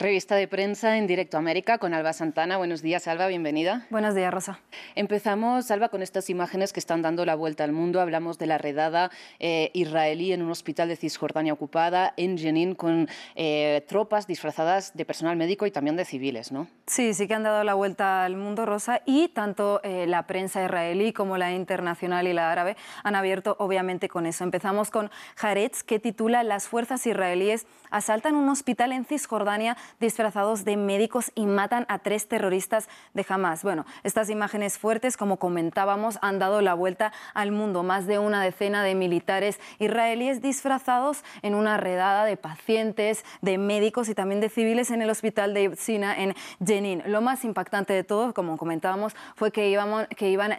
Revista de prensa en directo América con Alba Santana. Buenos días, Alba, bienvenida. Buenos días, Rosa. Empezamos, Alba, con estas imágenes que están dando la vuelta al mundo. Hablamos de la redada eh, israelí en un hospital de Cisjordania ocupada, en Jenin, con eh, tropas disfrazadas de personal médico y también de civiles, ¿no? Sí, sí que han dado la vuelta al mundo, Rosa, y tanto eh, la prensa israelí como la internacional y la árabe han abierto, obviamente, con eso. Empezamos con Haaretz, que titula Las fuerzas israelíes asaltan un hospital en Cisjordania disfrazados de médicos y matan a tres terroristas de Hamas. Bueno, estas imágenes fuertes, como comentábamos, han dado la vuelta al mundo. Más de una decena de militares israelíes disfrazados en una redada de pacientes, de médicos y también de civiles en el hospital de Sina en Jenin. Lo más impactante de todo, como comentábamos, fue que, iban,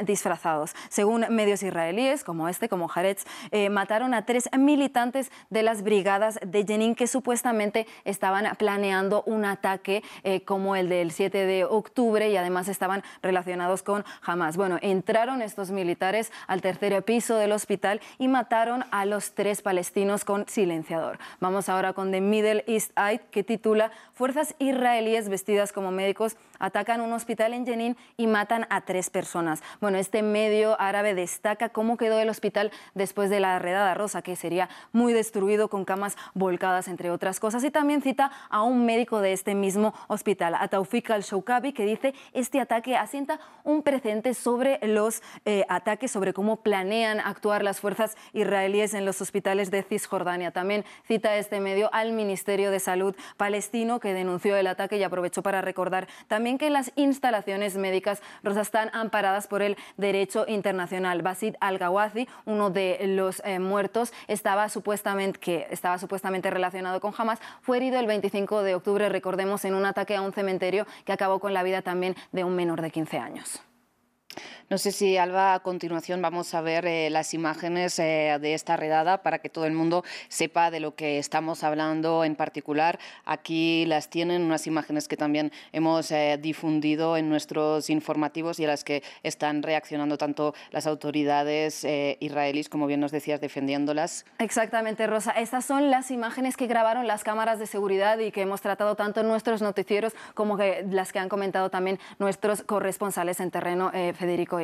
disfrazados. Según medios israelíes, como este, como Haaretz, eh, mataron a tres militantes de las brigadas de Jenin que supuestamente estaban planeando un ataque eh, como el del 7 de octubre y además estaban relacionados con Hamas. Bueno, entraron estos militares al tercer piso del hospital y mataron a los tres palestinos con silenciador. Vamos ahora con The Middle East Eye, que titula Fuerzas israelíes vestidas como médicos atacan un hospital en Jenin y matan a tres personas. Bueno, este medio árabe destaca cómo quedó el hospital después de la redada rosa, que sería muy destruido con camas volcadas, entre otras cosas. Y también cita a un médico de este mismo hospital, a Taufik al-Shoukabi, que dice este ataque asienta un precedente sobre los eh, ataques, sobre cómo planean actuar las fuerzas israelíes en los hospitales de Cisjordania. También cita este medio al Ministerio de Salud palestino, que denunció el ataque y aprovechó para recordar también que las instalaciones médicas rosas están amparadas por el derecho internacional. Basid al-Gawazi, uno de los eh, muertos, estaba supuestamente, que estaba supuestamente relacionado con Hamas, fue herido el 25 de octubre, recordemos, en un ataque a un cementerio que acabó con la vida también de un menor de 15 años. No sé si, Alba, a continuación vamos a ver eh, las imágenes eh, de esta redada para que todo el mundo sepa de lo que estamos hablando en particular. Aquí las tienen, unas imágenes que también hemos eh, difundido en nuestros informativos y a las que están reaccionando tanto las autoridades israelíes, como bien nos decías, defendiéndolas. Exactamente, Rosa. Estas son las imágenes que grabaron las cámaras de seguridad y que hemos tratado tanto en nuestros noticieros como que las que han comentado también nuestros corresponsales en terreno, Federico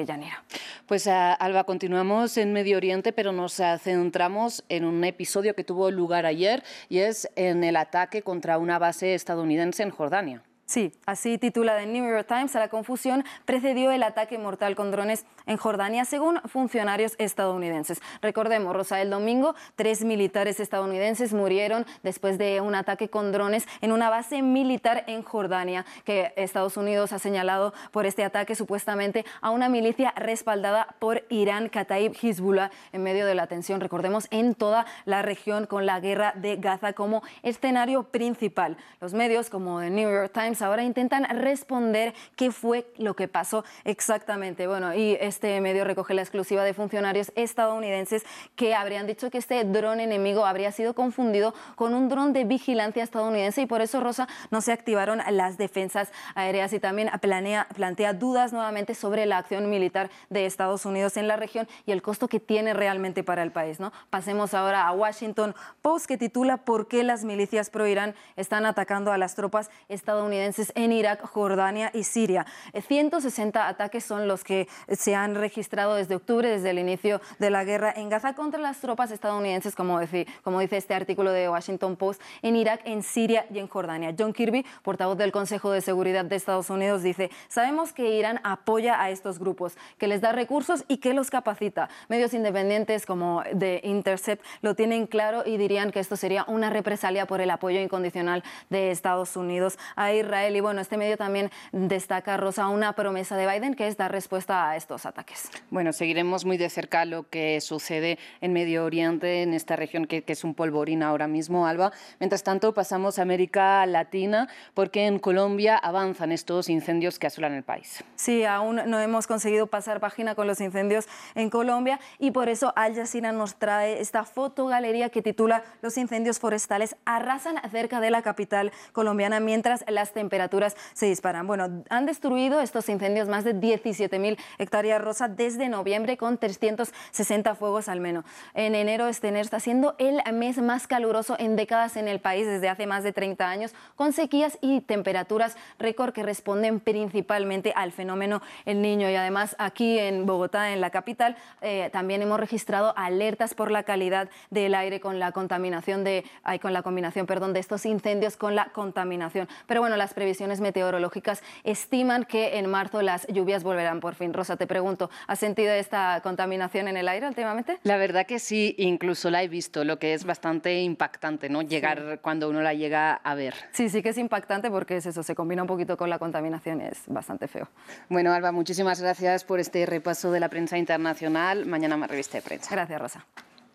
pues Alba, continuamos en Medio Oriente, pero nos centramos en un episodio que tuvo lugar ayer y es en el ataque contra una base estadounidense en Jordania. Sí, así titula The New York Times, a la confusión precedió el ataque mortal con drones en Jordania, según funcionarios estadounidenses. Recordemos, Rosa, el domingo tres militares estadounidenses murieron después de un ataque con drones en una base militar en Jordania, que Estados Unidos ha señalado por este ataque supuestamente a una milicia respaldada por Irán, Kataib Hezbollah, en medio de la tensión, recordemos, en toda la región con la guerra de Gaza como escenario principal. Los medios como The New York Times ahora intentan responder qué fue lo que pasó exactamente. Bueno, y este medio recoge la exclusiva de funcionarios estadounidenses que habrían dicho que este dron enemigo habría sido confundido con un dron de vigilancia estadounidense y por eso, Rosa, no se activaron las defensas aéreas y también planea, plantea dudas nuevamente sobre la acción militar de Estados Unidos en la región y el costo que tiene realmente para el país. Pasemos ahora a Washington Post que titula ¿Por qué las milicias pro-Irán están atacando a las tropas estadounidenses? En Irak, Jordania y Siria. 160 eh, ataques son los que se han registrado desde octubre, desde el inicio de la guerra en Gaza contra las tropas estadounidenses, como, como dice este artículo de Washington Post, en Irak, en Siria y en Jordania. John Kirby, portavoz del Consejo de Seguridad de Estados Unidos, dice, sabemos que Irán apoya a estos grupos, que les da recursos y que los capacita. Medios independientes como The Intercept lo tienen claro y dirían que esto sería una represalia por el apoyo incondicional de Estados Unidos a Israel y bueno, este medio también destaca, Rosa, una promesa de Biden que es dar respuesta a estos ataques. Bueno, seguiremos muy de cerca lo que sucede en Medio Oriente, en esta región que, que es un polvorín ahora mismo, Alba. Mientras tanto, pasamos a América Latina porque en Colombia avanzan estos incendios que asolan el país. Sí, aún no hemos conseguido pasar página con los incendios en Colombia y por eso Al Jazeera nos trae esta fotogalería que titula Los incendios forestales arrasan cerca de la capital colombiana mientras las temperaturas temperaturas se disparan. Bueno, han destruido estos incendios más de 17.000 hectáreas rosa desde noviembre con 360 fuegos al menos. En enero este enero está siendo el mes más caluroso en décadas en el país desde hace más de 30 años, con sequías y temperaturas récord que responden principalmente al fenómeno El Niño. Y además aquí en Bogotá, en la capital, eh, también hemos registrado alertas por la calidad del aire con la contaminación de, con la combinación, perdón, de estos incendios con la contaminación. Pero bueno, las previsiones meteorológicas estiman que en marzo las lluvias volverán por fin. Rosa, te pregunto, ¿has sentido esta contaminación en el aire últimamente? La verdad que sí, incluso la he visto, lo que es bastante impactante, ¿no? Llegar cuando uno la llega a ver. Sí, sí que es impactante porque es eso, se combina un poquito con la contaminación, es bastante feo. Bueno, Alba, muchísimas gracias por este repaso de la prensa internacional. Mañana más revista de prensa. Gracias, Rosa.